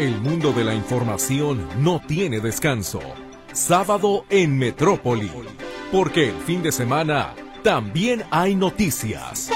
El mundo de la información no tiene descanso. Sábado en Metrópoli. Porque el fin de semana también hay noticias.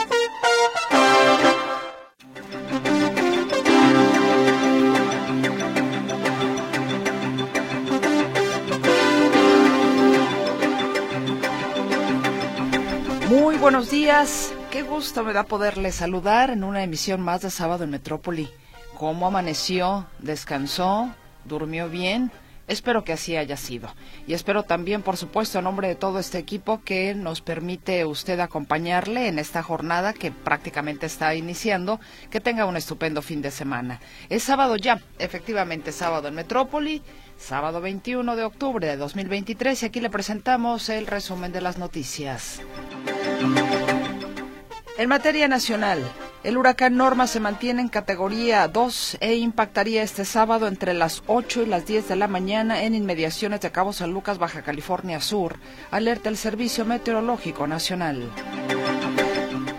Muy buenos días. Qué gusto me da poderle saludar en una emisión más de Sábado en Metrópoli. ¿Cómo amaneció? ¿Descansó? ¿Durmió bien? Espero que así haya sido. Y espero también, por supuesto, en nombre de todo este equipo, que nos permite usted acompañarle en esta jornada que prácticamente está iniciando, que tenga un estupendo fin de semana. Es sábado ya, efectivamente sábado en Metrópoli, sábado 21 de octubre de 2023, y aquí le presentamos el resumen de las noticias. En materia nacional, el huracán Norma se mantiene en categoría 2 e impactaría este sábado entre las 8 y las 10 de la mañana en inmediaciones de Cabo San Lucas, Baja California Sur, alerta el Servicio Meteorológico Nacional.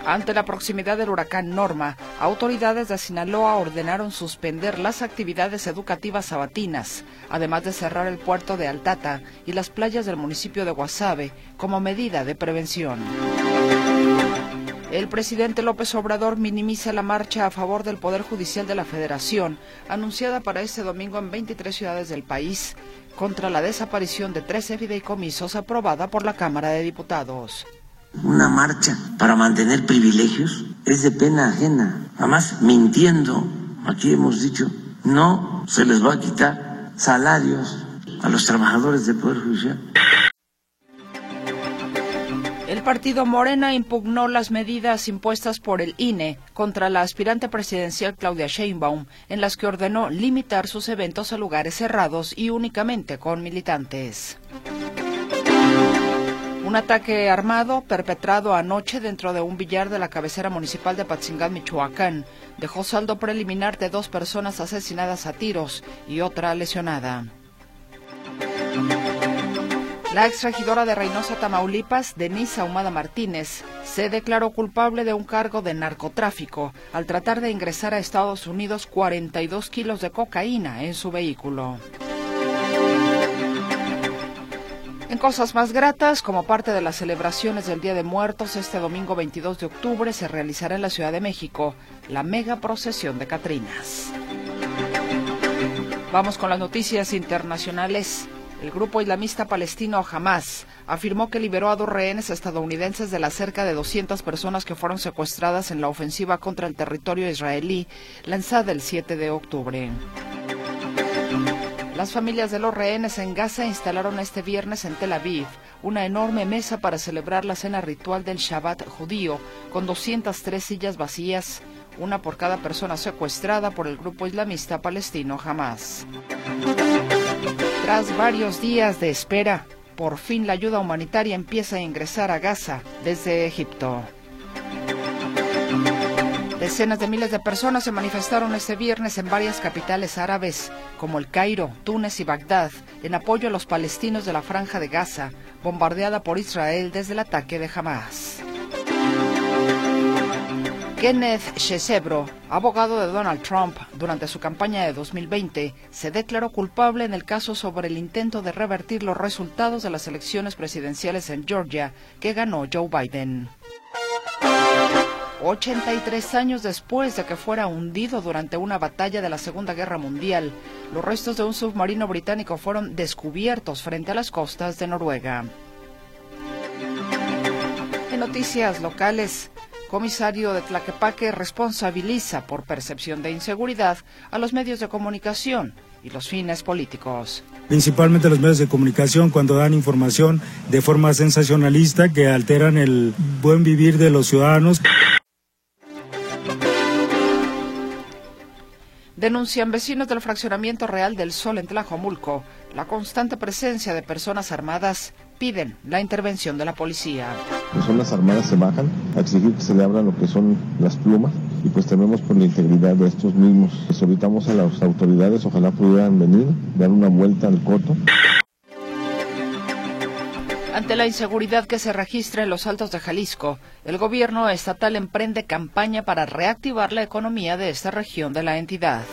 Ante la proximidad del huracán Norma, autoridades de Sinaloa ordenaron suspender las actividades educativas sabatinas, además de cerrar el puerto de Altata y las playas del municipio de Guasave como medida de prevención. El presidente López Obrador minimiza la marcha a favor del Poder Judicial de la Federación, anunciada para este domingo en 23 ciudades del país, contra la desaparición de 13 fideicomisos aprobada por la Cámara de Diputados. Una marcha para mantener privilegios es de pena ajena. Además, mintiendo, aquí hemos dicho, no se les va a quitar salarios a los trabajadores del Poder Judicial. Partido Morena impugnó las medidas impuestas por el INE contra la aspirante presidencial Claudia Sheinbaum, en las que ordenó limitar sus eventos a lugares cerrados y únicamente con militantes. Un ataque armado perpetrado anoche dentro de un billar de la cabecera municipal de Patzingán, Michoacán, dejó saldo preliminar de dos personas asesinadas a tiros y otra lesionada. La exregidora de Reynosa, Tamaulipas, Denise Ahumada Martínez, se declaró culpable de un cargo de narcotráfico al tratar de ingresar a Estados Unidos 42 kilos de cocaína en su vehículo. En cosas más gratas, como parte de las celebraciones del Día de Muertos, este domingo 22 de octubre se realizará en la Ciudad de México la mega procesión de Catrinas. Vamos con las noticias internacionales. El grupo islamista palestino Hamas afirmó que liberó a dos rehenes estadounidenses de las cerca de 200 personas que fueron secuestradas en la ofensiva contra el territorio israelí lanzada el 7 de octubre. Las familias de los rehenes en Gaza instalaron este viernes en Tel Aviv una enorme mesa para celebrar la cena ritual del Shabbat judío, con 203 sillas vacías, una por cada persona secuestrada por el grupo islamista palestino Hamas. Tras varios días de espera, por fin la ayuda humanitaria empieza a ingresar a Gaza desde Egipto. Decenas de miles de personas se manifestaron este viernes en varias capitales árabes, como el Cairo, Túnez y Bagdad, en apoyo a los palestinos de la Franja de Gaza, bombardeada por Israel desde el ataque de Hamas. Kenneth Shesebro, abogado de Donald Trump durante su campaña de 2020, se declaró culpable en el caso sobre el intento de revertir los resultados de las elecciones presidenciales en Georgia que ganó Joe Biden. 83 años después de que fuera hundido durante una batalla de la Segunda Guerra Mundial, los restos de un submarino británico fueron descubiertos frente a las costas de Noruega. En noticias locales, comisario de Tlaquepaque responsabiliza por percepción de inseguridad a los medios de comunicación y los fines políticos. Principalmente los medios de comunicación cuando dan información de forma sensacionalista que alteran el buen vivir de los ciudadanos. Denuncian vecinos del fraccionamiento Real del Sol en Tlajomulco la constante presencia de personas armadas. Piden la intervención de la policía. Personas armadas se bajan a exigir que se le abran lo que son las plumas y pues tememos por la integridad de estos mismos. Solicitamos a las autoridades, ojalá pudieran venir, dar una vuelta al coto. Ante la inseguridad que se registra en los altos de Jalisco, el gobierno estatal emprende campaña para reactivar la economía de esta región de la entidad.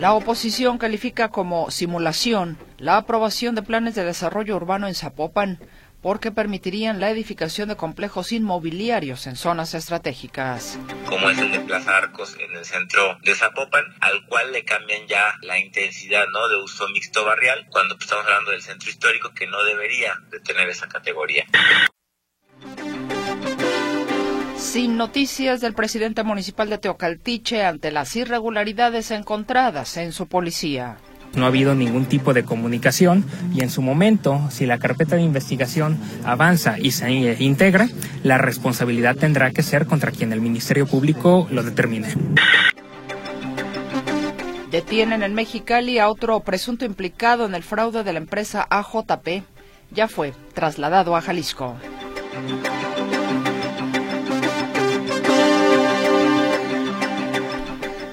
La oposición califica como simulación la aprobación de planes de desarrollo urbano en Zapopan porque permitirían la edificación de complejos inmobiliarios en zonas estratégicas. Como es el de Plaza Arcos en el centro de Zapopan, al cual le cambian ya la intensidad ¿no? de uso mixto barrial, cuando pues, estamos hablando del centro histórico que no debería de tener esa categoría. Sin noticias del presidente municipal de Teocaltiche ante las irregularidades encontradas en su policía. No ha habido ningún tipo de comunicación y en su momento, si la carpeta de investigación avanza y se integra, la responsabilidad tendrá que ser contra quien el Ministerio Público lo determine. Detienen en Mexicali a otro presunto implicado en el fraude de la empresa AJP. Ya fue trasladado a Jalisco.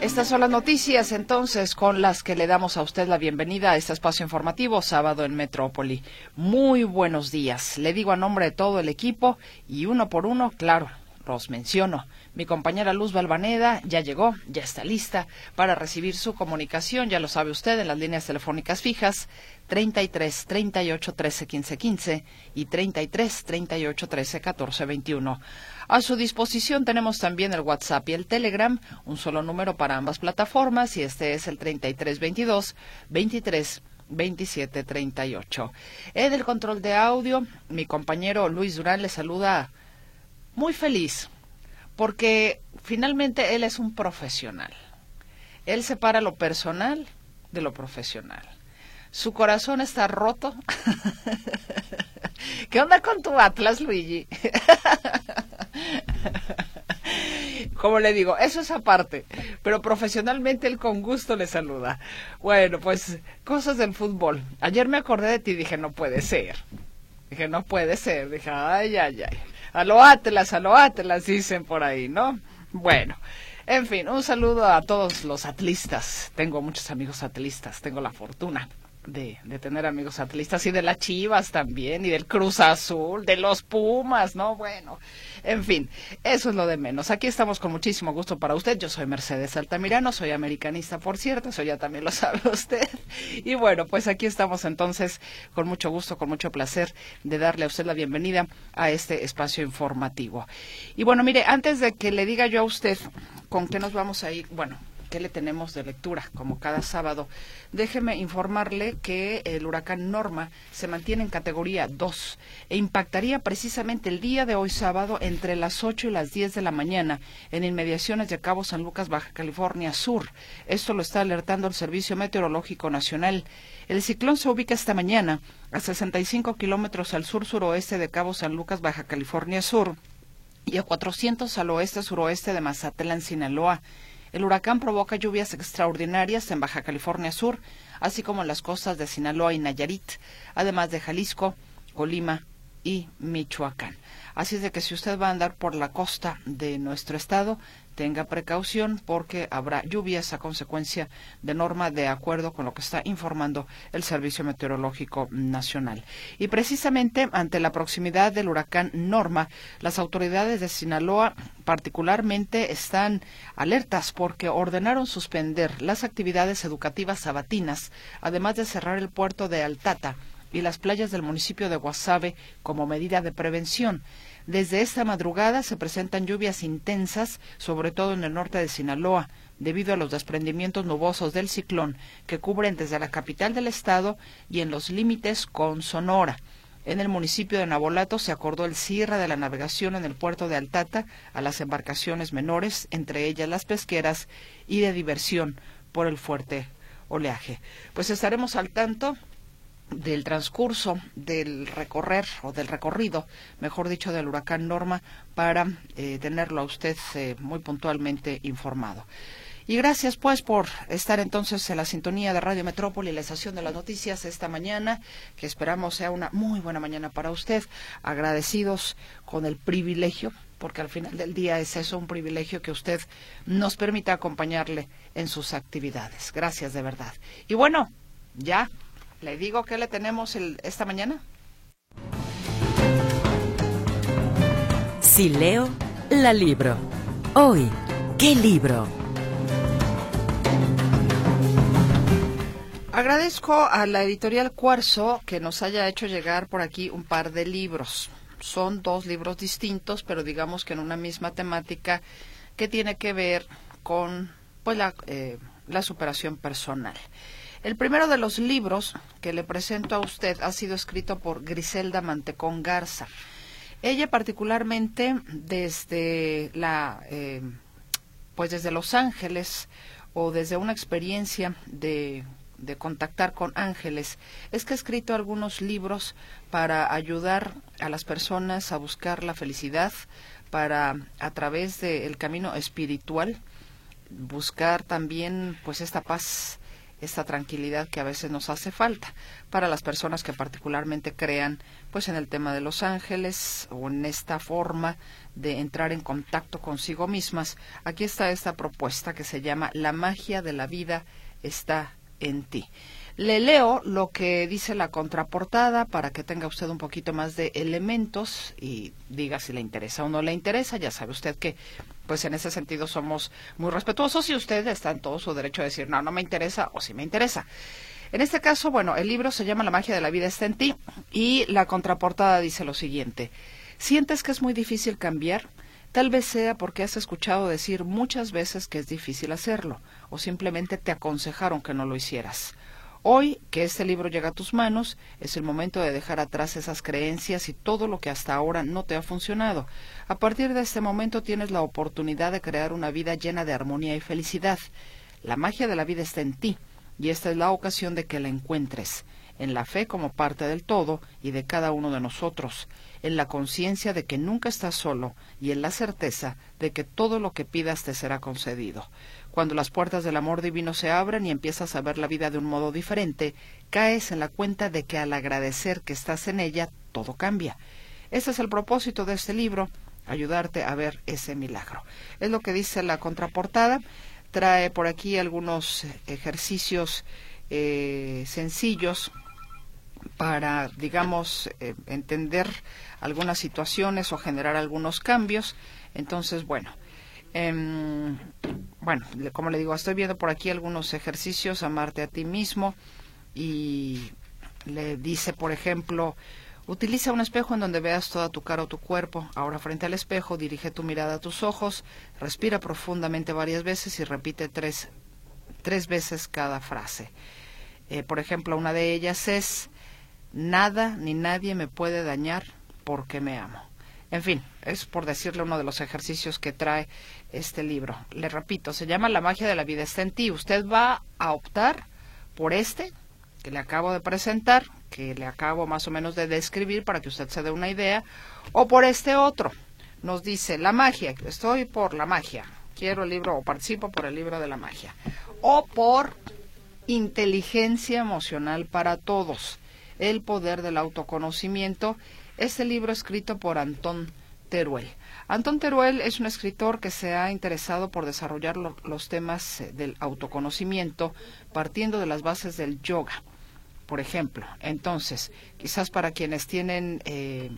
Estas son las noticias entonces con las que le damos a usted la bienvenida a este espacio informativo sábado en Metrópoli. Muy buenos días. Le digo a nombre de todo el equipo y uno por uno, claro, los menciono. Mi compañera Luz Balvaneda ya llegó, ya está lista para recibir su comunicación, ya lo sabe usted, en las líneas telefónicas fijas 33 38 13 15 15 y 33 38 13 14 21. A su disposición tenemos también el WhatsApp y el Telegram, un solo número para ambas plataformas y este es el 3322 23 27 38. En el control de audio, mi compañero Luis Durán le saluda muy feliz porque finalmente él es un profesional. Él separa lo personal de lo profesional. Su corazón está roto. ¿Qué onda con tu Atlas, Luigi? Como le digo, eso es aparte, pero profesionalmente él con gusto le saluda. Bueno, pues cosas del fútbol. Ayer me acordé de ti y dije, no puede ser. Dije, no puede ser. Dije, ay, ay, ay. A Atlas, a lo Atlas, dicen por ahí, ¿no? Bueno, en fin, un saludo a todos los atlistas. Tengo muchos amigos atlistas, tengo la fortuna de, de, tener amigos atlistas y de las Chivas también y del Cruz Azul, de los Pumas, ¿no? Bueno, en fin, eso es lo de menos. Aquí estamos con muchísimo gusto para usted. Yo soy Mercedes Altamirano, soy americanista, por cierto, eso ya también lo sabe usted. Y bueno, pues aquí estamos entonces con mucho gusto, con mucho placer de darle a usted la bienvenida a este espacio informativo. Y bueno, mire, antes de que le diga yo a usted con qué nos vamos a ir, bueno, qué le tenemos de lectura, como cada sábado. Déjeme informarle que el huracán Norma se mantiene en categoría 2 e impactaría precisamente el día de hoy sábado entre las 8 y las 10 de la mañana en inmediaciones de Cabo San Lucas, Baja California Sur. Esto lo está alertando el Servicio Meteorológico Nacional. El ciclón se ubica esta mañana a 65 kilómetros al sur-suroeste de Cabo San Lucas, Baja California Sur y a 400 al oeste-suroeste de Mazatlán, Sinaloa. El huracán provoca lluvias extraordinarias en Baja California Sur, así como en las costas de Sinaloa y Nayarit, además de Jalisco, Colima y Michoacán. Así es de que si usted va a andar por la costa de nuestro estado, tenga precaución porque habrá lluvias a consecuencia de norma de acuerdo con lo que está informando el Servicio Meteorológico Nacional. Y precisamente ante la proximidad del huracán Norma, las autoridades de Sinaloa particularmente están alertas porque ordenaron suspender las actividades educativas sabatinas, además de cerrar el puerto de Altata y las playas del municipio de Guasave como medida de prevención. Desde esta madrugada se presentan lluvias intensas, sobre todo en el norte de Sinaloa, debido a los desprendimientos nubosos del ciclón que cubren desde la capital del estado y en los límites con Sonora. En el municipio de Nabolato se acordó el cierre de la navegación en el puerto de Altata a las embarcaciones menores, entre ellas las pesqueras, y de diversión por el fuerte oleaje. Pues estaremos al tanto del transcurso del recorrer o del recorrido, mejor dicho, del huracán Norma para eh, tenerlo a usted eh, muy puntualmente informado. Y gracias pues por estar entonces en la sintonía de Radio Metrópoli, la estación de las noticias esta mañana, que esperamos sea una muy buena mañana para usted. Agradecidos con el privilegio, porque al final del día es eso, un privilegio que usted nos permita acompañarle en sus actividades. Gracias de verdad. Y bueno, ya le digo que le tenemos esta mañana. Si leo, la libro. Hoy, ¿qué libro? Agradezco a la editorial Cuarzo que nos haya hecho llegar por aquí un par de libros. Son dos libros distintos, pero digamos que en una misma temática que tiene que ver con pues la, eh, la superación personal. El primero de los libros que le presento a usted ha sido escrito por Griselda Mantecón Garza. Ella particularmente desde la eh, pues desde Los Ángeles o desde una experiencia de, de contactar con ángeles, es que ha escrito algunos libros para ayudar a las personas a buscar la felicidad, para a través del camino espiritual buscar también pues esta paz esta tranquilidad que a veces nos hace falta para las personas que particularmente crean pues en el tema de los ángeles o en esta forma de entrar en contacto consigo mismas. Aquí está esta propuesta que se llama La magia de la vida está en ti. Le leo lo que dice la contraportada para que tenga usted un poquito más de elementos y diga si le interesa o no le interesa. Ya sabe usted que pues en ese sentido somos muy respetuosos y usted está en todo su derecho a decir, no, no me interesa o sí me interesa. En este caso, bueno, el libro se llama La magia de la vida está en ti y la contraportada dice lo siguiente. ¿Sientes que es muy difícil cambiar? Tal vez sea porque has escuchado decir muchas veces que es difícil hacerlo o simplemente te aconsejaron que no lo hicieras. Hoy que este libro llega a tus manos, es el momento de dejar atrás esas creencias y todo lo que hasta ahora no te ha funcionado. A partir de este momento tienes la oportunidad de crear una vida llena de armonía y felicidad. La magia de la vida está en ti, y esta es la ocasión de que la encuentres, en la fe como parte del todo y de cada uno de nosotros, en la conciencia de que nunca estás solo y en la certeza de que todo lo que pidas te será concedido. Cuando las puertas del amor divino se abren y empiezas a ver la vida de un modo diferente, caes en la cuenta de que al agradecer que estás en ella, todo cambia. Ese es el propósito de este libro, ayudarte a ver ese milagro. Es lo que dice la contraportada. Trae por aquí algunos ejercicios eh, sencillos para, digamos, eh, entender algunas situaciones o generar algunos cambios. Entonces, bueno, Em, bueno, como le digo, estoy viendo por aquí algunos ejercicios, amarte a ti mismo, y le dice, por ejemplo, utiliza un espejo en donde veas toda tu cara o tu cuerpo. Ahora frente al espejo, dirige tu mirada a tus ojos, respira profundamente varias veces y repite tres, tres veces cada frase. Eh, por ejemplo, una de ellas es, nada ni nadie me puede dañar porque me amo. En fin, es por decirle uno de los ejercicios que trae este libro. Le repito, se llama La magia de la vida está en ti. Usted va a optar por este que le acabo de presentar, que le acabo más o menos de describir para que usted se dé una idea, o por este otro. Nos dice la magia, estoy por la magia, quiero el libro o participo por el libro de la magia, o por inteligencia emocional para todos, el poder del autoconocimiento este libro escrito por Antón Teruel. Antón Teruel es un escritor que se ha interesado por desarrollar los temas eh, del autoconocimiento partiendo de las bases del yoga, por ejemplo. Entonces, quizás para quienes tienen eh,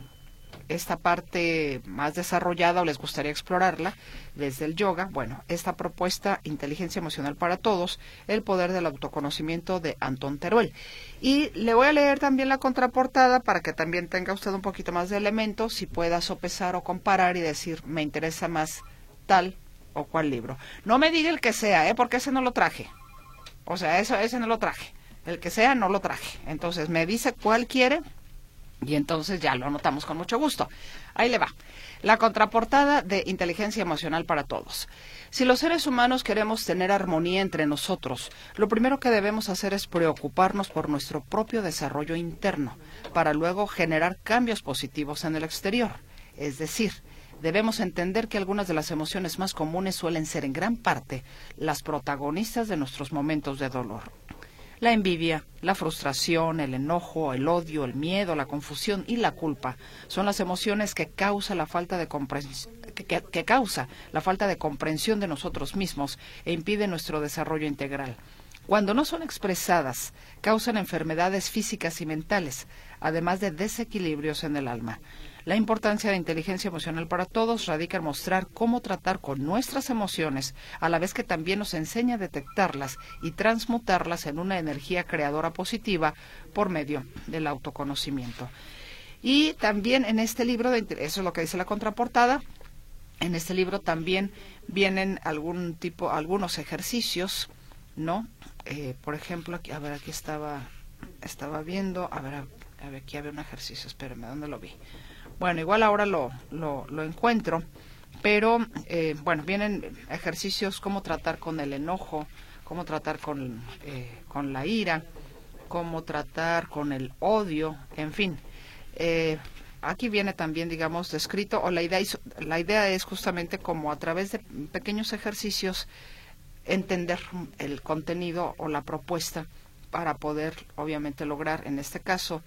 esta parte más desarrollada o les gustaría explorarla desde el yoga, bueno, esta propuesta Inteligencia Emocional para Todos, el poder del autoconocimiento de Antón Teruel. Y le voy a leer también la contraportada para que también tenga usted un poquito más de elementos y pueda sopesar o comparar y decir, me interesa más tal o cual libro. No me diga el que sea, ¿eh? porque ese no lo traje. O sea, eso, ese no lo traje. El que sea, no lo traje. Entonces, me dice cuál quiere y entonces ya lo anotamos con mucho gusto. Ahí le va. La contraportada de Inteligencia Emocional para Todos. Si los seres humanos queremos tener armonía entre nosotros, lo primero que debemos hacer es preocuparnos por nuestro propio desarrollo interno, para luego generar cambios positivos en el exterior. Es decir, debemos entender que algunas de las emociones más comunes suelen ser en gran parte las protagonistas de nuestros momentos de dolor la envidia, la frustración, el enojo, el odio, el miedo, la confusión y la culpa son las emociones que causa la falta de que, causa la falta de comprensión de nosotros mismos e impide nuestro desarrollo integral. Cuando no son expresadas, causan enfermedades físicas y mentales, además de desequilibrios en el alma. La importancia de inteligencia emocional para todos radica en mostrar cómo tratar con nuestras emociones, a la vez que también nos enseña a detectarlas y transmutarlas en una energía creadora positiva por medio del autoconocimiento. Y también en este libro, de, eso es lo que dice la contraportada, en este libro también vienen algún tipo, algunos ejercicios, ¿no? Eh, por ejemplo, aquí, a ver, aquí estaba, estaba viendo, a ver, a ver, aquí había un ejercicio, espérenme, ¿dónde lo vi? Bueno, igual ahora lo, lo, encuentro, pero eh, bueno, vienen ejercicios cómo tratar con el enojo, cómo tratar con, eh, con la ira, cómo tratar con el odio, en fin. Eh, aquí viene también, digamos, descrito, o la idea, la idea es justamente como a través de pequeños ejercicios entender el contenido o la propuesta para poder, obviamente, lograr, en este caso,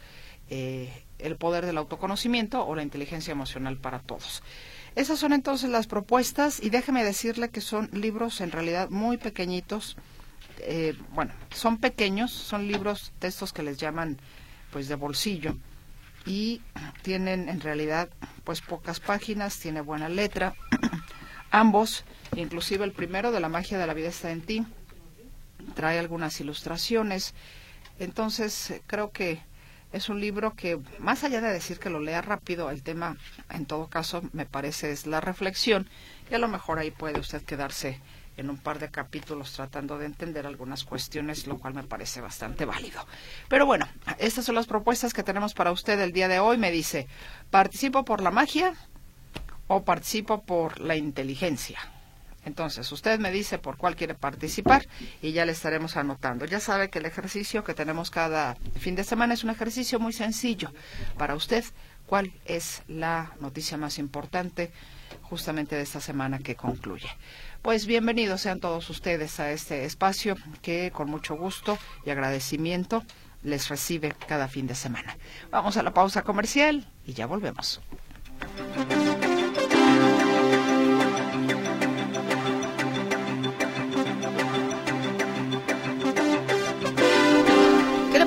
eh, el poder del autoconocimiento o la inteligencia emocional para todos. Esas son entonces las propuestas y déjeme decirle que son libros en realidad muy pequeñitos. Eh, bueno, son pequeños, son libros, textos que les llaman pues de bolsillo y tienen en realidad pues pocas páginas, tiene buena letra. Ambos, inclusive el primero de la magia de la vida está en ti, trae algunas ilustraciones. Entonces, creo que es un libro que, más allá de decir que lo lea rápido, el tema, en todo caso, me parece es la reflexión, y a lo mejor ahí puede usted quedarse en un par de capítulos tratando de entender algunas cuestiones, lo cual me parece bastante válido. Pero bueno, estas son las propuestas que tenemos para usted el día de hoy. Me dice, ¿participo por la magia o participo por la inteligencia? Entonces, usted me dice por cuál quiere participar y ya le estaremos anotando. Ya sabe que el ejercicio que tenemos cada fin de semana es un ejercicio muy sencillo para usted. ¿Cuál es la noticia más importante justamente de esta semana que concluye? Pues bienvenidos sean todos ustedes a este espacio que con mucho gusto y agradecimiento les recibe cada fin de semana. Vamos a la pausa comercial y ya volvemos.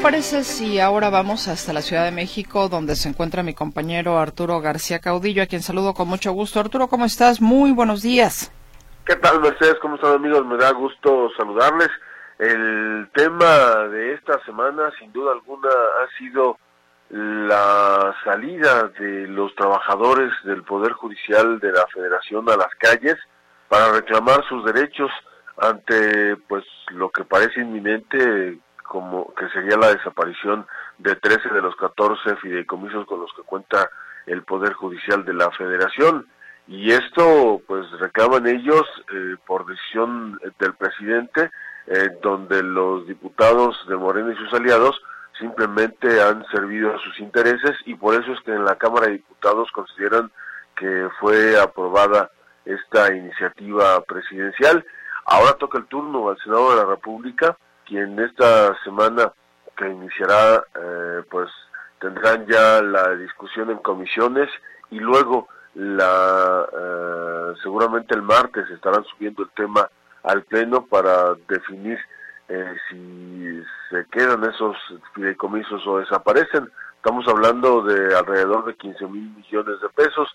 Parece si ahora vamos hasta la Ciudad de México, donde se encuentra mi compañero Arturo García Caudillo, a quien saludo con mucho gusto? Arturo, ¿cómo estás? Muy buenos días. ¿Qué tal, Mercedes? ¿Cómo están, amigos? Me da gusto saludarles. El tema de esta semana, sin duda alguna, ha sido la salida de los trabajadores del Poder Judicial de la Federación a las calles para reclamar sus derechos ante pues lo que parece inminente como que sería la desaparición de 13 de los 14 fideicomisos con los que cuenta el Poder Judicial de la Federación. Y esto pues reclaman ellos eh, por decisión del presidente, eh, donde los diputados de Morena y sus aliados simplemente han servido a sus intereses y por eso es que en la Cámara de Diputados consideran que fue aprobada esta iniciativa presidencial. Ahora toca el turno al Senado de la República quien esta semana que iniciará, eh, pues tendrán ya la discusión en comisiones y luego la eh, seguramente el martes estarán subiendo el tema al pleno para definir eh, si se quedan esos fideicomisos o desaparecen. Estamos hablando de alrededor de 15 mil millones de pesos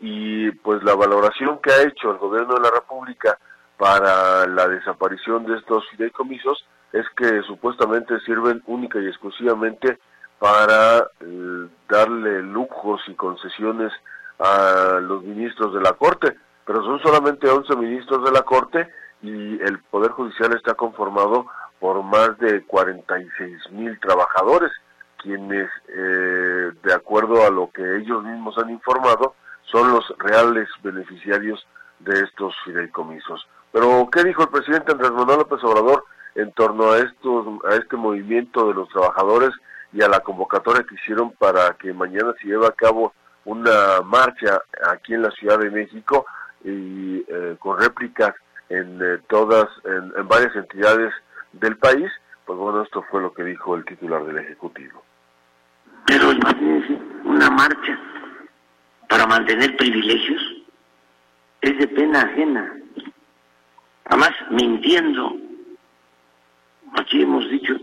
y pues la valoración que ha hecho el gobierno de la República para la desaparición de estos fideicomisos es que supuestamente sirven única y exclusivamente para eh, darle lujos y concesiones a los ministros de la Corte, pero son solamente 11 ministros de la Corte y el Poder Judicial está conformado por más de 46 mil trabajadores, quienes, eh, de acuerdo a lo que ellos mismos han informado, son los reales beneficiarios de estos fideicomisos. Pero, ¿qué dijo el presidente Andrés Manuel López Obrador en torno a, estos, a este movimiento de los trabajadores y a la convocatoria que hicieron para que mañana se lleve a cabo una marcha aquí en la Ciudad de México y eh, con réplicas en eh, todas, en, en varias entidades del país? Pues bueno, esto fue lo que dijo el titular del Ejecutivo. Pero imagínense, una marcha para mantener privilegios es de pena ajena. Además, mintiendo. Aquí hemos dicho,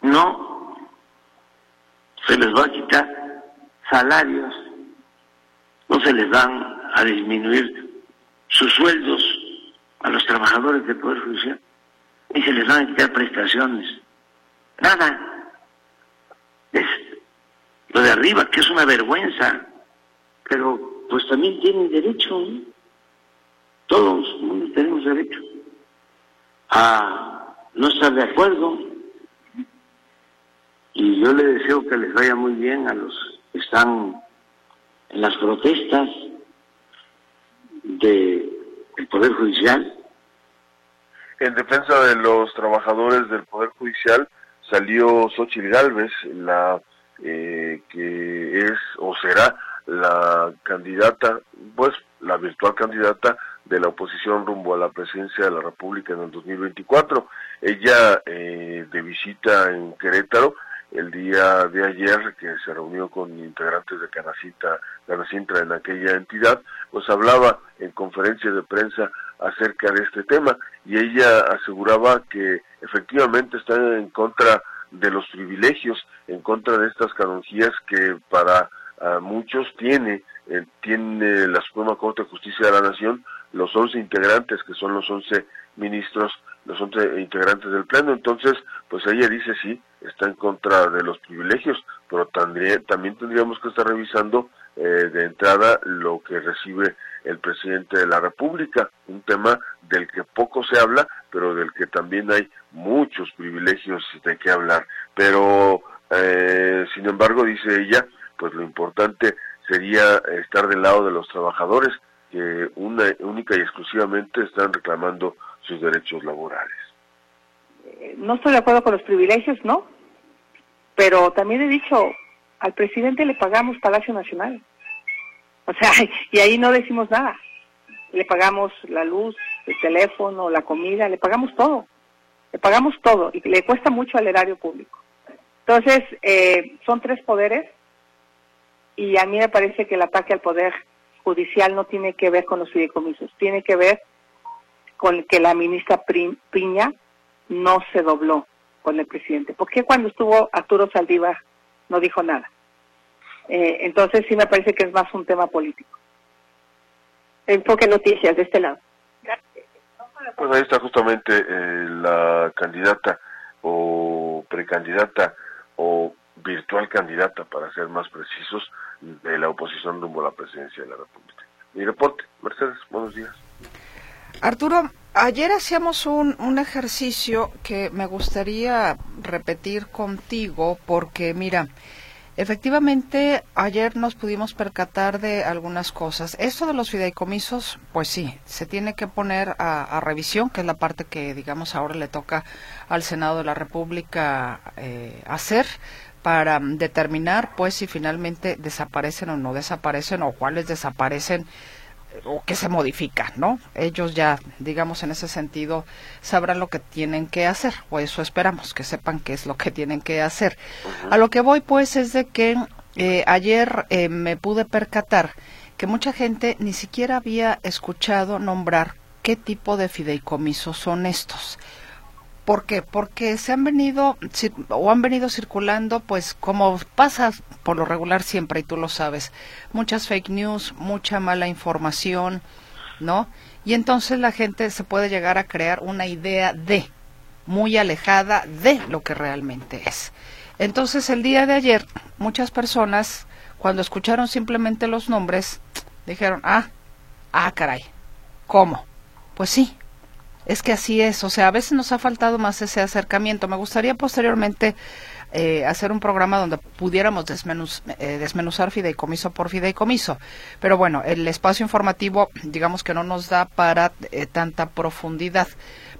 no se les va a quitar salarios se les van a disminuir sus sueldos a los trabajadores del Poder Judicial, ni se les van a quitar prestaciones. Nada. Es lo de arriba, que es una vergüenza, pero pues también tienen derecho, todos tenemos derecho a no estar de acuerdo. Y yo le deseo que les vaya muy bien a los que están en las protestas del Poder Judicial. En defensa de los trabajadores del Poder Judicial salió Xochitl Galvez, la eh, que es o será la candidata, pues la virtual candidata de la oposición rumbo a la presidencia de la República en el 2024. Ella eh, de visita en Querétaro el día de ayer que se reunió con integrantes de Canacinta, Canacintra en aquella entidad, pues hablaba en conferencia de prensa acerca de este tema y ella aseguraba que efectivamente está en contra de los privilegios, en contra de estas canonjías que para muchos tiene, eh, tiene la Suprema Corte de Justicia de la Nación, los 11 integrantes que son los 11 ministros, los 11 integrantes del Pleno. Entonces, pues ella dice sí, está en contra de los privilegios, pero también, tendríamos que estar revisando eh, de entrada lo que recibe el presidente de la República, un tema del que poco se habla, pero del que también hay muchos privilegios de qué hablar. Pero, eh, sin embargo, dice ella, pues lo importante sería estar del lado de los trabajadores que una, única y exclusivamente están reclamando sus derechos laborales. Eh, no estoy de acuerdo con los privilegios, ¿no? Pero también he dicho, al presidente le pagamos Palacio Nacional. O sea, y ahí no decimos nada. Le pagamos la luz, el teléfono, la comida, le pagamos todo. Le pagamos todo y le cuesta mucho al erario público. Entonces, eh, son tres poderes y a mí me parece que el ataque al poder judicial no tiene que ver con los fideicomisos, tiene que ver con que la ministra Piña no se dobló con el presidente. ¿Por qué cuando estuvo Arturo Saldívar no dijo nada? Eh, entonces sí me parece que es más un tema político. Enfoque noticias de este lado. Pues ahí está justamente eh, la candidata o precandidata o virtual candidata, para ser más precisos, de la oposición rumbo a la presidencia de la República. Mi reporte, Mercedes, buenos días. Arturo, ayer hacíamos un, un ejercicio que me gustaría repetir contigo porque, mira, Efectivamente, ayer nos pudimos percatar de algunas cosas. Esto de los fideicomisos, pues sí, se tiene que poner a, revisión, que es la parte que, digamos, ahora le toca al Senado de la República eh, hacer para determinar, pues, si finalmente desaparecen o no desaparecen o cuáles desaparecen o que se modifica, ¿no? Ellos ya, digamos, en ese sentido, sabrán lo que tienen que hacer, o eso esperamos, que sepan qué es lo que tienen que hacer. A lo que voy, pues, es de que eh, ayer eh, me pude percatar que mucha gente ni siquiera había escuchado nombrar qué tipo de fideicomisos son estos. ¿Por qué? Porque se han venido o han venido circulando, pues como pasa por lo regular siempre, y tú lo sabes, muchas fake news, mucha mala información, ¿no? Y entonces la gente se puede llegar a crear una idea de, muy alejada de lo que realmente es. Entonces el día de ayer, muchas personas, cuando escucharon simplemente los nombres, dijeron, ah, ah, caray, ¿cómo? Pues sí, es que así es, o sea, a veces nos ha faltado más ese acercamiento. Me gustaría posteriormente eh, hacer un programa donde pudiéramos eh, desmenuzar fideicomiso por fideicomiso. Pero bueno, el espacio informativo, digamos que no nos da para eh, tanta profundidad.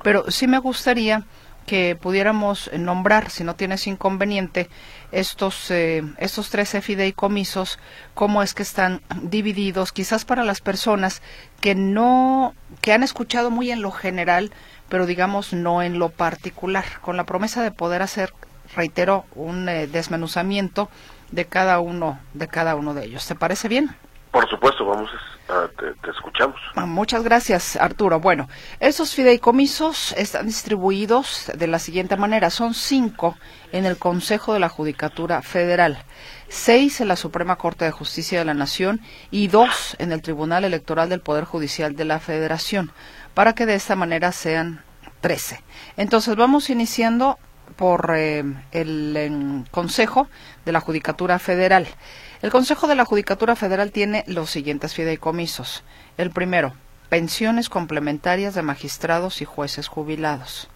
Pero sí me gustaría que pudiéramos nombrar, si no tienes inconveniente, estos, eh, estos 13 fideicomisos, cómo es que están divididos, quizás para las personas que no, que han escuchado muy en lo general, pero digamos no en lo particular, con la promesa de poder hacer, reitero, un eh, desmenuzamiento de cada uno, de cada uno de ellos. ¿Te parece bien? Por supuesto, vamos a, te, escuchamos. Ah, muchas gracias, Arturo. Bueno, esos fideicomisos están distribuidos de la siguiente manera. Son cinco en el Consejo de la Judicatura Federal, seis en la Suprema Corte de Justicia de la Nación y dos en el Tribunal Electoral del Poder Judicial de la Federación, para que de esta manera sean trece. Entonces, vamos iniciando por eh, el Consejo de la Judicatura Federal. El Consejo de la Judicatura Federal tiene los siguientes fideicomisos. El primero, pensiones complementarias de magistrados y jueces jubilados.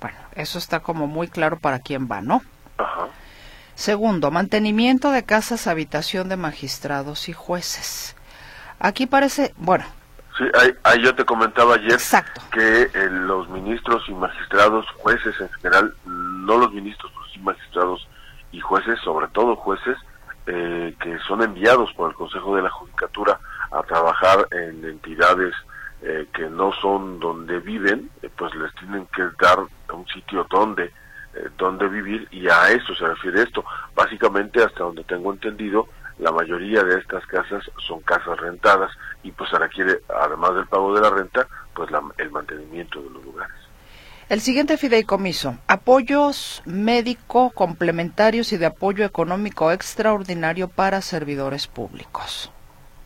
Bueno, eso está como muy claro para quién va, ¿no? Ajá. Segundo, mantenimiento de casas habitación de magistrados y jueces. Aquí parece, bueno. Sí, ahí, yo te comentaba ayer que eh, los ministros y magistrados, jueces en general, no los ministros, pero sí magistrados y jueces, sobre todo jueces, eh, que son enviados por el Consejo de la Judicatura a trabajar en entidades eh, que no son donde viven, eh, pues les tienen que dar un sitio donde donde vivir y a eso se refiere esto. Básicamente, hasta donde tengo entendido, la mayoría de estas casas son casas rentadas y pues se requiere, además del pago de la renta, pues el mantenimiento de los lugares. El siguiente fideicomiso, apoyos médico complementarios y de apoyo económico extraordinario para servidores públicos.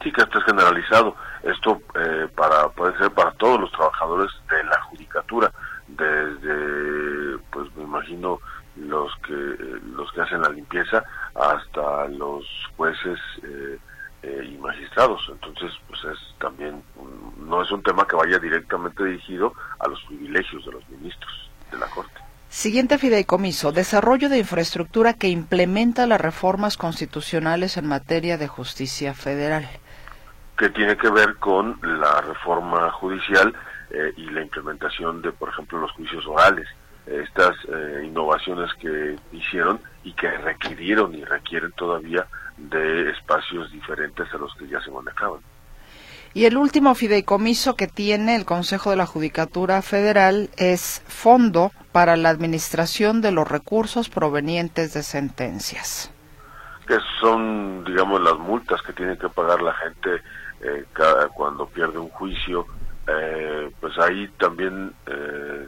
Sí, que esto es generalizado. Esto eh, para puede ser para todos los trabajadores de la judicatura, desde, pues me imagino los que los que hacen la limpieza hasta los jueces eh, eh, y magistrados. Entonces, pues es también, no es un tema que vaya directamente dirigido a los privilegios de los ministros de la Corte. Siguiente fideicomiso, desarrollo de infraestructura que implementa las reformas constitucionales en materia de justicia federal. Que tiene que ver con la reforma judicial eh, y la implementación de, por ejemplo, los juicios orales. Estas eh, innovaciones que hicieron y que requirieron y requieren todavía de espacios diferentes a los que ya se manejaban. Y el último fideicomiso que tiene el Consejo de la Judicatura Federal es Fondo para la Administración de los Recursos Provenientes de Sentencias. Que son, digamos, las multas que tiene que pagar la gente eh, cuando pierde un juicio. Eh, pues ahí también eh,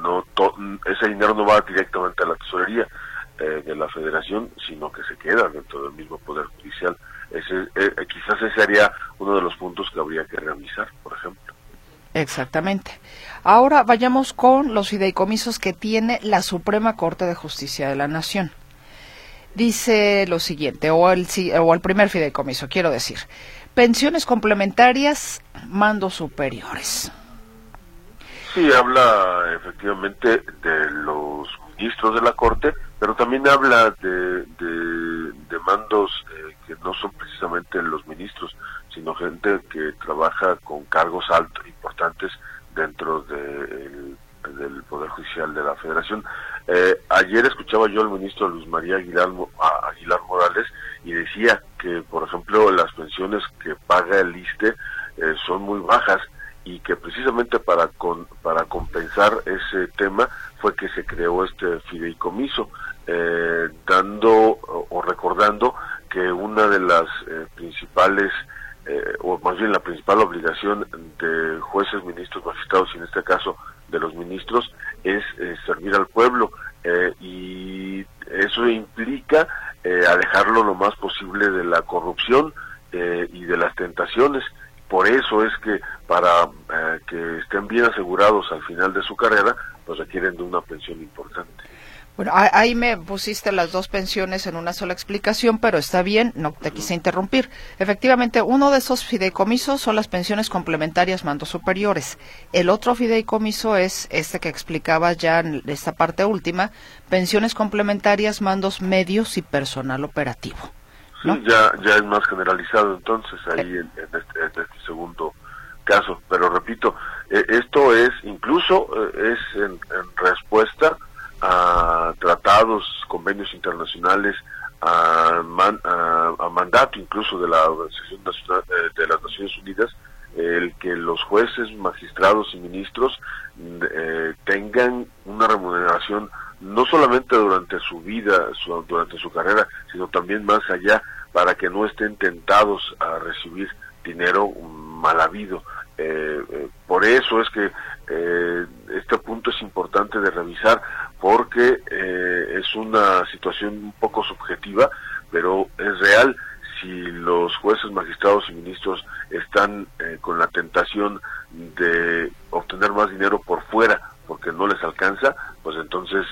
no ese dinero no va directamente a la tesorería, eh, de la federación, sino que se queda dentro del mismo Poder Judicial. Ese, eh, quizás ese sería uno de los puntos que habría que revisar, por ejemplo. Exactamente. Ahora vayamos con los fideicomisos que tiene la Suprema Corte de Justicia de la Nación. Dice lo siguiente, o el, o el primer fideicomiso, quiero decir, pensiones complementarias, mandos superiores. Sí, habla efectivamente de los ministros de la Corte, pero también habla de, de, mandos eh, que no son precisamente los ministros, sino gente que trabaja con cargos altos, importantes dentro del Poder Judicial de la Federación. Eh, ayer escuchaba yo al ministro Luis María Aguilar, Aguilar Morales y decía que, por ejemplo, las pensiones que paga el ISTE eh, son muy bajas y que precisamente para para compensar ese tema fue que se creó este fideicomiso eh, dando o recordando que una de las eh, principales, eh, o más bien la principal obligación de jueces, ministros, magistrados y en este caso de los ministros es servir al pueblo y eso implica alejarlo lo más posible de la corrupción y de las tentaciones. Por eso es que para que estén bien asegurados al final de su carrera, pues requieren de una pensión importante. Bueno, ahí me pusiste las dos pensiones en una sola explicación, pero está bien, no te quise interrumpir. Efectivamente, uno de esos fideicomisos son las pensiones complementarias mandos superiores. El otro fideicomiso es este que explicaba ya en esta parte última, pensiones complementarias mandos medios y personal operativo. Sí, ya, ya es más generalizado entonces ahí eh. en, este, este, segundo caso. Pero repito, eh, esto es incluso eh, es en respuesta a tratados, convenios internacionales, a, mandato incluso de la Organización eh, de las Naciones Unidas, el que los jueces, magistrados y ministros eh, tengan una remuneración no solamente durante su vida, durante su carrera, sino también más allá, para que no estén tentados a recibir dinero mal habido. Eh, por eso es que este punto es importante de revisar porque es una situación un poco subjetiva, pero es real si los jueces, magistrados y ministros están con la tentación de obtener más dinero por fuera porque no les alcanza, pues entonces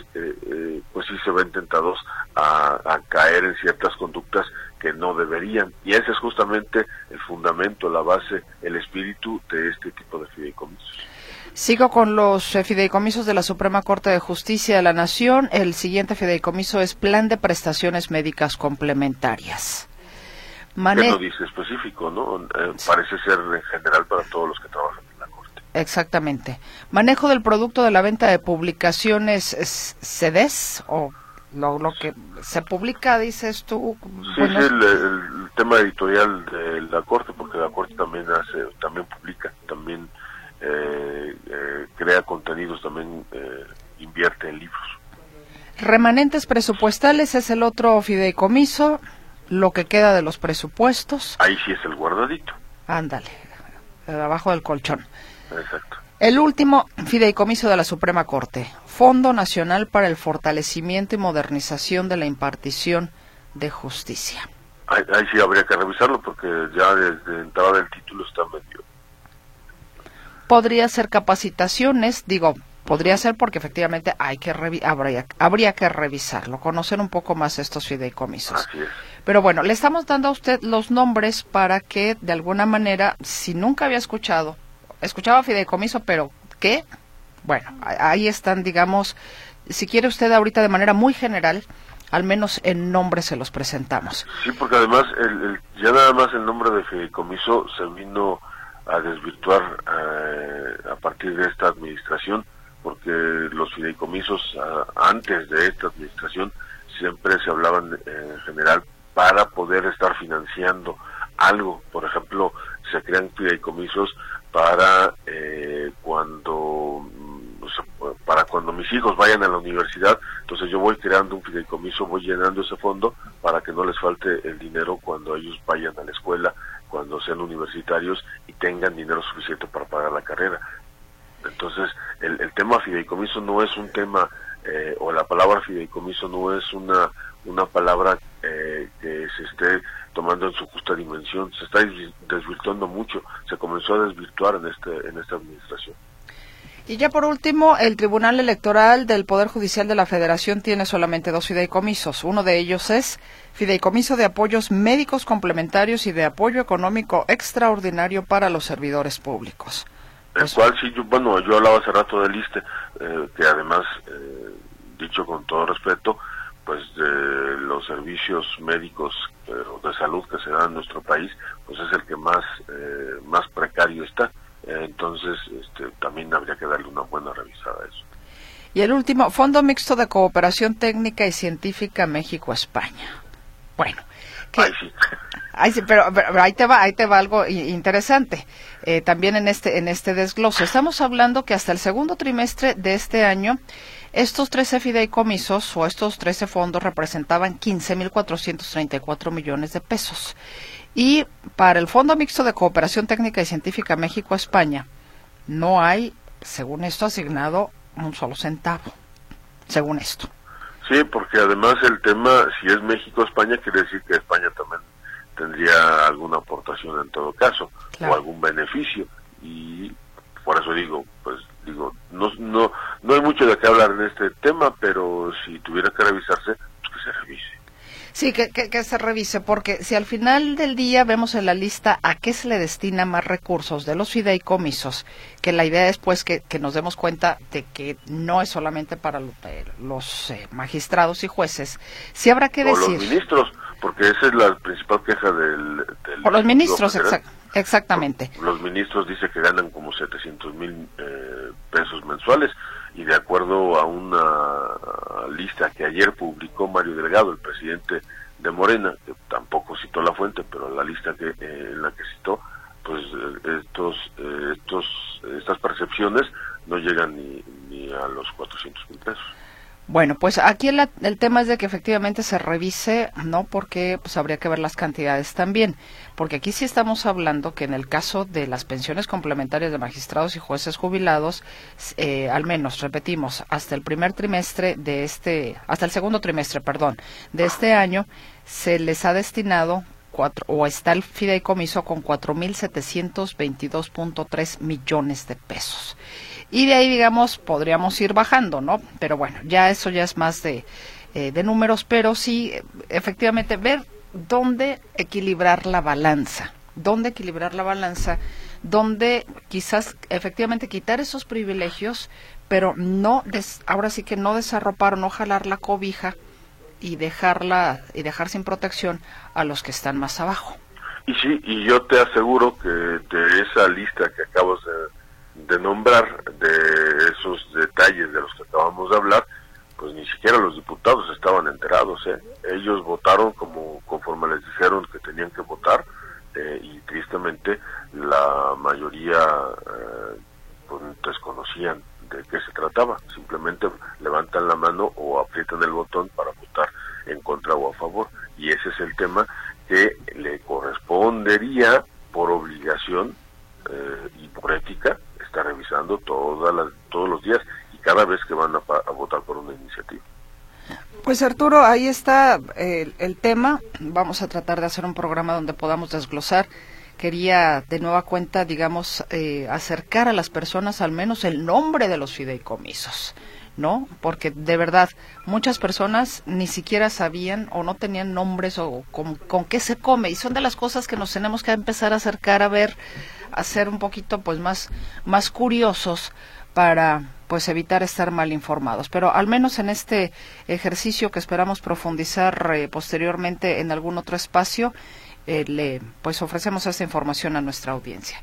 pues sí se ven tentados a caer en ciertas conductas que no deberían. Y ese es justamente el fundamento, la base, el espíritu de este tipo de fideicomisos. Sigo con los eh, fideicomisos de la Suprema Corte de Justicia de la Nación. El siguiente fideicomiso es Plan de Prestaciones Médicas Complementarias. Mane no dice específico, ¿no? Eh, parece ser en general para todos los que trabajan en la Corte. Exactamente. Manejo del producto de la venta de publicaciones CEDES o lo, lo que se publica, dices tú. Sí, es el, tema editorial de la Corte, porque la Corte también hace, también publica, también eh, eh, crea contenidos, también eh, invierte en libros. Remanentes presupuestales es el otro fideicomiso, lo que queda de los presupuestos. Ahí sí es el guardadito. Ándale, abajo del colchón. Exacto. El último fideicomiso de la Suprema Corte, Fondo Nacional para el Fortalecimiento y Modernización de la Impartición de Justicia. Ahí, sí habría que revisarlo porque ya desde entrada del título está medio. Podría ser capacitaciones, digo, podría ser porque efectivamente hay que habría, habría que revisarlo, conocer un poco más estos fideicomisos. Es. Pero bueno, le estamos dando a usted los nombres para que de alguna manera, si nunca había escuchado escuchaba fideicomiso, pero ¿qué? Bueno, ahí están, digamos, si quiere usted ahorita de manera muy general, al menos en nombre se los presentamos. Sí, porque además el, ya nada más el nombre de fideicomiso se vino a desvirtuar eh, a partir de esta administración, porque los fideicomisos antes de esta administración siempre se hablaban eh, en general para poder estar financiando algo. Por ejemplo, se crean fideicomisos para eh, cuando mm, para cuando mis hijos vayan a la universidad, entonces yo voy creando un fideicomiso, voy llenando ese fondo para que no les falte el dinero cuando ellos vayan a la escuela, cuando sean universitarios y tengan dinero suficiente para pagar la carrera. Entonces, el, el tema fideicomiso no es un tema, eh, o la palabra fideicomiso no es una, una palabra eh, que se esté tomando en su justa dimensión. Se está desvirtuando mucho, se comenzó a desvirtuar en, este, en esta administración. Y ya por último, el Tribunal Electoral del Poder Judicial de la Federación tiene solamente dos fideicomisos. Uno de ellos es fideicomiso de apoyos médicos complementarios y de apoyo económico extraordinario para los servidores públicos. El cual sí, bueno, yo hablaba hace rato del ISTE, eh, que además, eh, dicho con todo respeto, pues de los servicios médicos eh, de salud que se dan en nuestro país, pues es el que más, eh, más precario está. Entonces, este, también habría que darle una buena revisada a eso. Y el último, Fondo Mixto de Cooperación Técnica y Científica México-España. Bueno. Ahí sí. pero, ahí te va, ahí te va algo interesante. Eh, también en este, en este desglose. Estamos hablando que hasta el segundo trimestre de este año estos 13 fideicomisos o estos 13 fondos representaban 15.434 millones de pesos. Y para el Fondo Mixto de Cooperación Técnica y Científica México-España, no hay, según esto, asignado un solo centavo, según esto. Sí, porque además el tema, si es México-España, quiere decir que España también tendría alguna aportación en todo caso, o algún beneficio. Y por eso digo, pues digo, no, no, no hay mucho de qué hablar en este tema, pero si tuviera que revisarse, pues que se revise. Sí, que, que, se revise, porque si al final del día vemos en la lista a qué se le destina más recursos de los fideicomisos, que la idea es pues que, que nos demos cuenta de que no es solamente para los, eh, magistrados y jueces, sí habrá que decir... los ministros, porque esa es la principal queja del... del Por los ministros, exactamente. Los ministros dice que ganan como 700 mil eh, pesos mensuales y de acuerdo a una lista que ayer publicó Mario Delgado, el presidente de Morena, que tampoco citó la fuente, pero la lista que eh, en la que citó, pues eh, estos, estos, estas percepciones no llegan ni, ni a los 400 mil pesos. Bueno, pues aquí el, tema es de que efectivamente se revise, ¿no? Porque pues habría que ver las cantidades también. Porque aquí sí estamos hablando que en el caso de las pensiones complementarias de magistrados y jueces jubilados, eh, al menos, repetimos, hasta el primer trimestre de este, hasta el segundo trimestre, perdón, de este año, se les ha destinado cuatro, o está el fideicomiso con 4.722.3 millones de pesos y de ahí, digamos, podríamos ir bajando, ¿no? Pero bueno, ya eso ya es más de, eh, de números, pero sí, efectivamente, ver dónde equilibrar la balanza, dónde equilibrar la balanza, dónde quizás efectivamente quitar esos privilegios, pero no, ahora sí que no desarropar, no jalar la cobija y dejarla y dejar sin protección a los que están más abajo. Y sí, y yo te aseguro que de esa lista que acabas de de nombrar de esos detalles de los que acabamos de hablar, pues ni siquiera los diputados estaban enterados. ¿eh? Ellos votaron como conforme les dijeron que tenían que votar eh, y tristemente la mayoría eh, pues, desconocían de qué se trataba. Simplemente levantan la mano o aprietan el botón para votar en contra o a favor. Y ese es el tema que le correspondería por obligación y por ética está revisando todas las, todos los días y cada vez que van a, votar por una iniciativa. Pues Arturo, ahí está el, el, tema. Vamos a tratar de hacer un programa donde podamos desglosar. Quería de nueva cuenta, digamos, eh, acercar a las personas al menos el nombre de los fideicomisos. ¿No? Porque de verdad muchas personas ni siquiera sabían o no tenían nombres o con, qué se come y son de las cosas que nos tenemos que empezar a acercar a ver a ser un poquito pues más, más curiosos para pues evitar estar mal informados. Pero al menos en este ejercicio que esperamos profundizar eh, posteriormente en algún otro espacio, eh, le pues ofrecemos esta información a nuestra audiencia.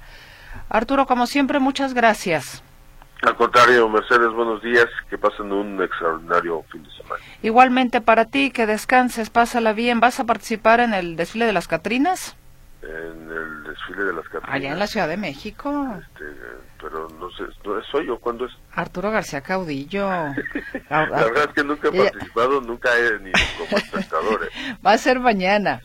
Arturo, como siempre, muchas gracias. Al contrario, Mercedes, buenos días, que pasen un extraordinario fin de semana. Igualmente para ti, que descanses, pásala bien. ¿Vas a participar en el desfile de las Catrinas? en el desfile de las Catrinas. Allá en la Ciudad de México. Este, pero no sé, ¿no soy yo? ¿Cuándo es? Arturo García Caudillo. la verdad es que nunca he participado, nunca he ni como espectador. ¿eh? Va a ser mañana.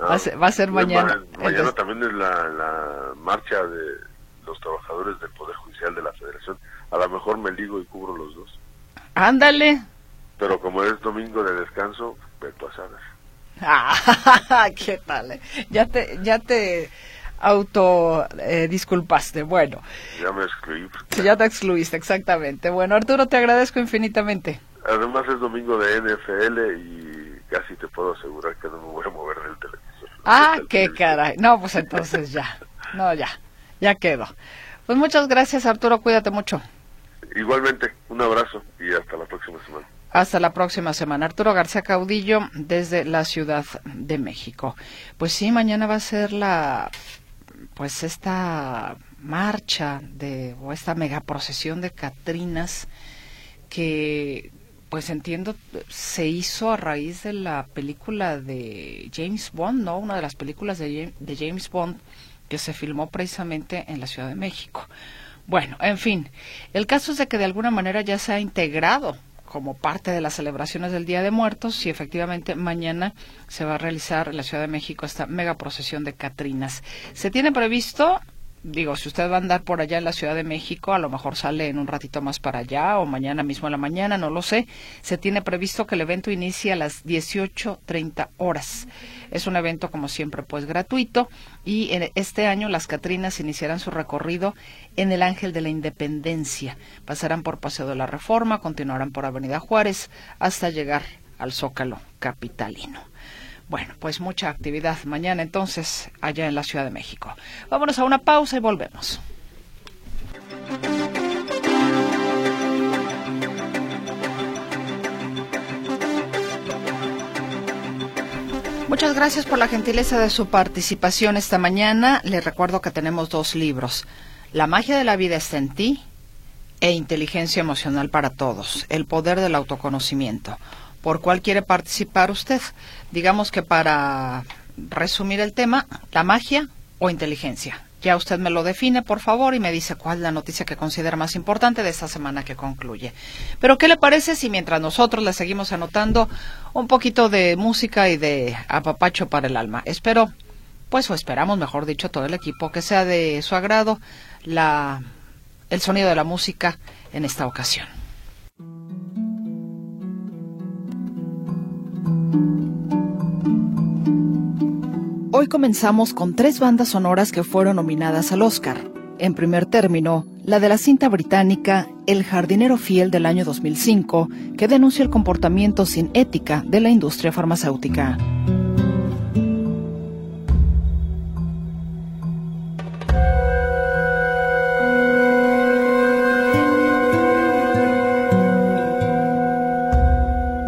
va, a ser, va, a ser, mañana. mañana también es la, la marcha de los trabajadores del Poder Judicial de la Federación. A lo mejor me ligo y cubro los dos. Ándale. Pero como es domingo de descanso, ve tú a saber. Ah, ¿qué tal? Eh? Ya te, ya te auto eh, disculpaste. Bueno. Ya me excluí. ya te excluiste, exactamente. Bueno, Arturo, te agradezco infinitamente. Además es domingo de NFL y casi te puedo asegurar que no me voy a mover del televisor. Ah, qué caray. No, pues entonces ya. No, ya. Ya quedó. Pues muchas gracias, Arturo. Cuídate mucho. Igualmente, un abrazo y hasta la próxima semana. Hasta la próxima semana. Arturo García Caudillo desde la Ciudad de México. Pues sí, mañana va a ser la, pues esta marcha de, o esta megaprocesión de Catrinas que, pues entiendo, se hizo a raíz de la película de James Bond, ¿no? Una de las películas de James Bond que se filmó precisamente en la Ciudad de México. Bueno, en fin, el caso es de que de alguna manera ya se ha integrado como parte de las celebraciones del Día de Muertos y efectivamente mañana se va a realizar en la Ciudad de México esta mega procesión de Catrinas. Se tiene previsto digo, si usted va a andar por allá en la Ciudad de México, a lo mejor sale en un ratito más para allá o mañana mismo en la mañana, no lo sé. Se tiene previsto que el evento inicie a las 18.30 horas. Es un evento, como siempre, pues gratuito y en este año las Catrinas iniciarán su recorrido en el Ángel de la Independencia. Pasarán por Paseo de la Reforma, continuarán por Avenida Juárez hasta llegar al Zócalo capitalino. Bueno, pues mucha actividad mañana entonces allá en la Ciudad de México. Vámonos a una pausa y volvemos. Muchas gracias por la gentileza de su participación esta mañana. Les recuerdo que tenemos dos libros. La magia de la vida está en ti e Inteligencia Emocional para Todos, el poder del autoconocimiento por cuál quiere participar usted. Digamos que para resumir el tema, la magia o inteligencia. Ya usted me lo define, por favor, y me dice cuál es la noticia que considera más importante de esta semana que concluye. Pero, ¿qué le parece si mientras nosotros le seguimos anotando un poquito de música y de apapacho para el alma? Espero, pues, o esperamos, mejor dicho, todo el equipo, que sea de su agrado la, el sonido de la música en esta ocasión. Hoy comenzamos con tres bandas sonoras que fueron nominadas al Oscar. En primer término, la de la cinta británica El jardinero fiel del año 2005, que denuncia el comportamiento sin ética de la industria farmacéutica.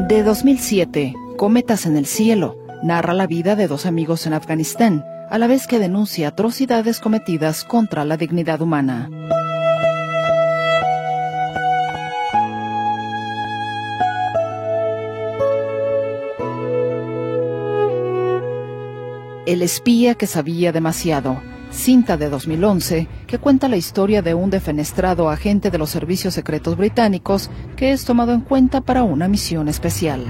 De 2007, Cometas en el cielo, narra la vida de dos amigos en Afganistán, a la vez que denuncia atrocidades cometidas contra la dignidad humana. El espía que sabía demasiado, cinta de 2011 que cuenta la historia de un defenestrado agente de los servicios secretos británicos que es tomado en cuenta para una misión especial.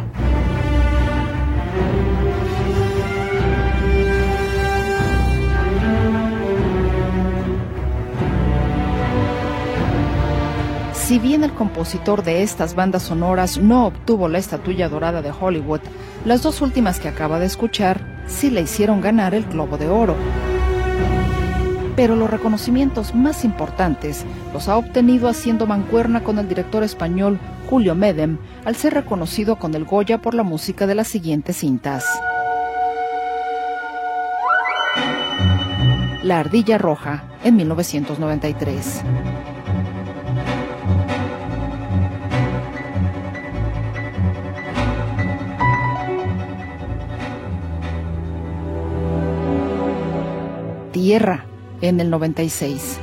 Si bien el compositor de estas bandas sonoras no obtuvo la estatuilla dorada de Hollywood, las dos últimas que acaba de escuchar sí le hicieron ganar el Globo de Oro. Pero los reconocimientos más importantes los ha obtenido haciendo mancuerna con el director español Julio Medem al ser reconocido con el Goya por la música de las siguientes cintas. La Ardilla Roja en 1993. Tierra en el 96.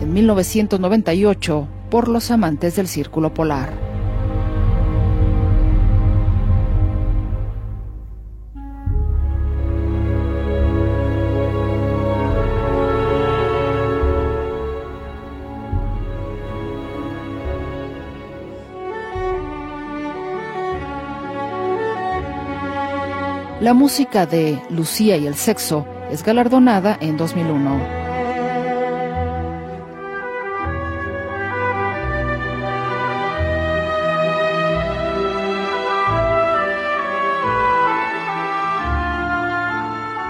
En 1998, por los amantes del Círculo Polar. La música de Lucía y el sexo es galardonada en 2001.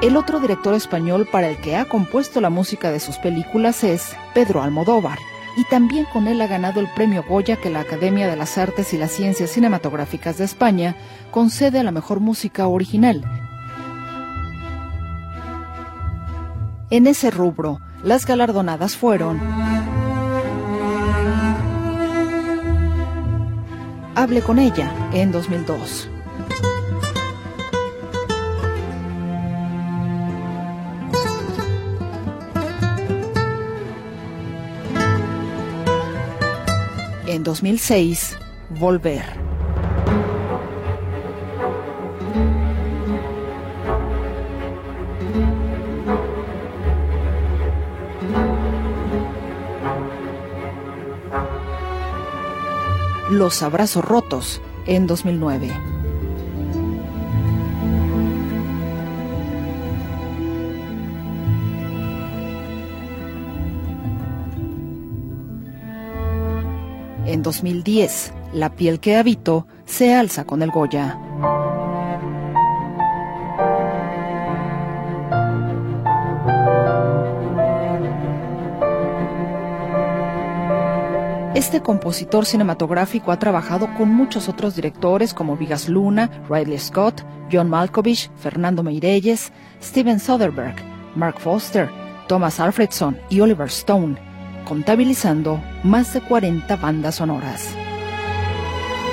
El otro director español para el que ha compuesto la música de sus películas es Pedro Almodóvar y también con él ha ganado el premio Goya que la Academia de las Artes y las Ciencias Cinematográficas de España concede a la mejor música original. En ese rubro, las galardonadas fueron Hable con ella en 2002. 2006, Volver. Los Abrazos Rotos en 2009. 2010, La piel que habito se alza con el Goya. Este compositor cinematográfico ha trabajado con muchos otros directores como Vigas Luna, Riley Scott, John Malkovich, Fernando Meirelles, Steven Soderbergh, Mark Foster, Thomas Alfredson y Oliver Stone contabilizando más de 40 bandas sonoras.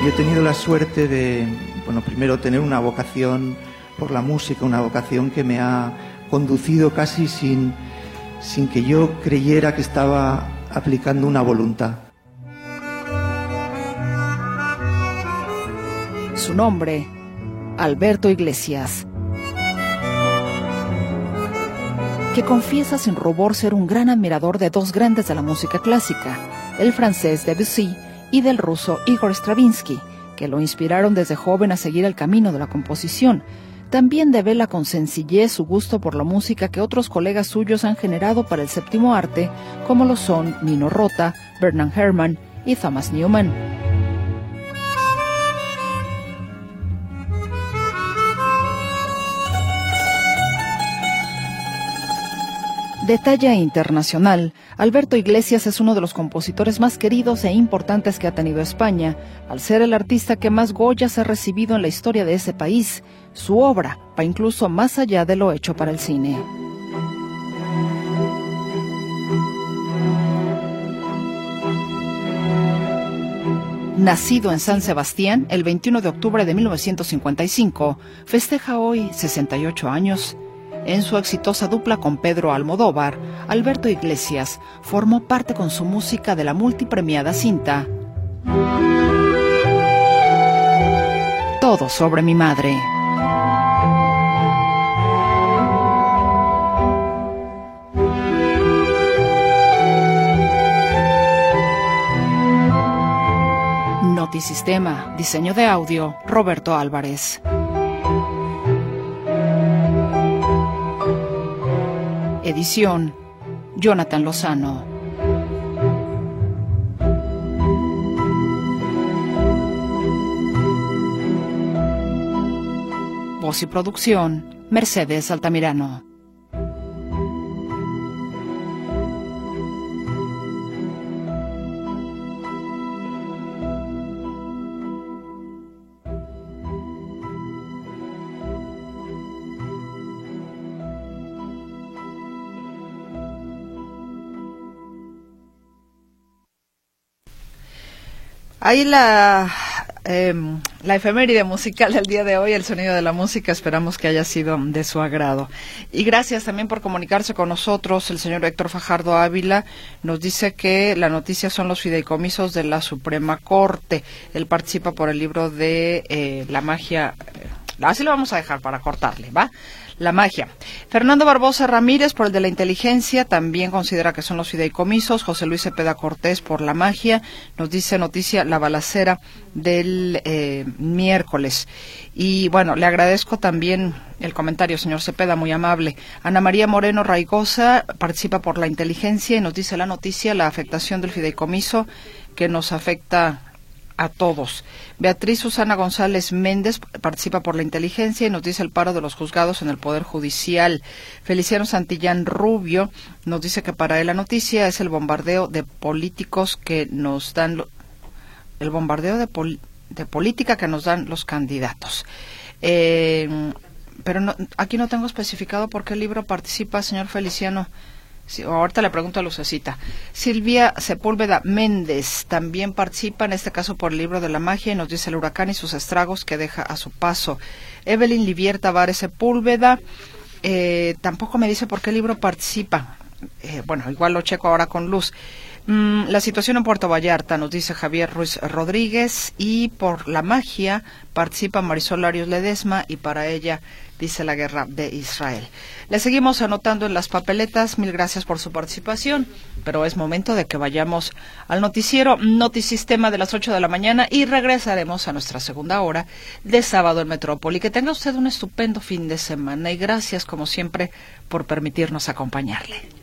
Yo he tenido la suerte de, bueno, primero tener una vocación por la música, una vocación que me ha conducido casi sin, sin que yo creyera que estaba aplicando una voluntad. Su nombre, Alberto Iglesias. Que confiesa sin rubor ser un gran admirador de dos grandes de la música clásica, el francés Debussy y del ruso Igor Stravinsky, que lo inspiraron desde joven a seguir el camino de la composición. También devela con sencillez su gusto por la música que otros colegas suyos han generado para el séptimo arte, como lo son Nino Rota, Bernard Herrmann y Thomas Newman. De talla internacional, Alberto Iglesias es uno de los compositores más queridos e importantes que ha tenido España, al ser el artista que más Goyas ha recibido en la historia de ese país. Su obra va incluso más allá de lo hecho para el cine. Nacido en San Sebastián el 21 de octubre de 1955, festeja hoy 68 años en su exitosa dupla con Pedro Almodóvar, Alberto Iglesias formó parte con su música de la multipremiada cinta Todo sobre mi madre. Notisistema, diseño de audio, Roberto Álvarez. Edición, Jonathan Lozano. Voz y producción, Mercedes Altamirano. Ahí la, eh, la efeméride musical del día de hoy, el sonido de la música, esperamos que haya sido de su agrado. Y gracias también por comunicarse con nosotros. El señor Héctor Fajardo Ávila nos dice que la noticia son los fideicomisos de la Suprema Corte. Él participa por el libro de eh, La magia. Eh, así lo vamos a dejar para cortarle, ¿va? La magia. Fernando Barbosa Ramírez por el de la inteligencia, también considera que son los fideicomisos. José Luis Cepeda Cortés por la magia. Nos dice noticia la balacera del eh, miércoles. Y bueno, le agradezco también el comentario, señor Cepeda, muy amable. Ana María Moreno Raigosa participa por la inteligencia y nos dice la noticia la afectación del fideicomiso que nos afecta a todos. Beatriz Susana González Méndez participa por la inteligencia y nos dice el paro de los juzgados en el Poder Judicial. Feliciano Santillán Rubio nos dice que para él la noticia es el bombardeo de políticos que nos dan el bombardeo de, de, política que nos dan los candidatos. Eh, pero aquí no tengo especificado por qué libro participa, señor Feliciano ahorita le pregunto a Lucecita. Silvia Sepúlveda Méndez también participa, en este caso por el libro de la magia, y nos dice el huracán y sus estragos que deja a su paso. Evelyn Livier Tavares Sepúlveda eh, tampoco me dice por qué libro participa. Eh, bueno, igual lo checo ahora con luz. Mm, la situación en Puerto Vallarta, nos dice Javier Ruiz Rodríguez, y por la magia participa Marisol Larios Ledesma, y para ella dice la guerra de Israel. Le seguimos anotando en las papeletas. Mil gracias por su participación. Pero es momento de que vayamos al noticiero Notisistema de las 8 de la mañana y regresaremos a nuestra segunda hora de sábado en Metrópoli. Que tenga usted un estupendo fin de semana y gracias, como siempre, por permitirnos acompañarle.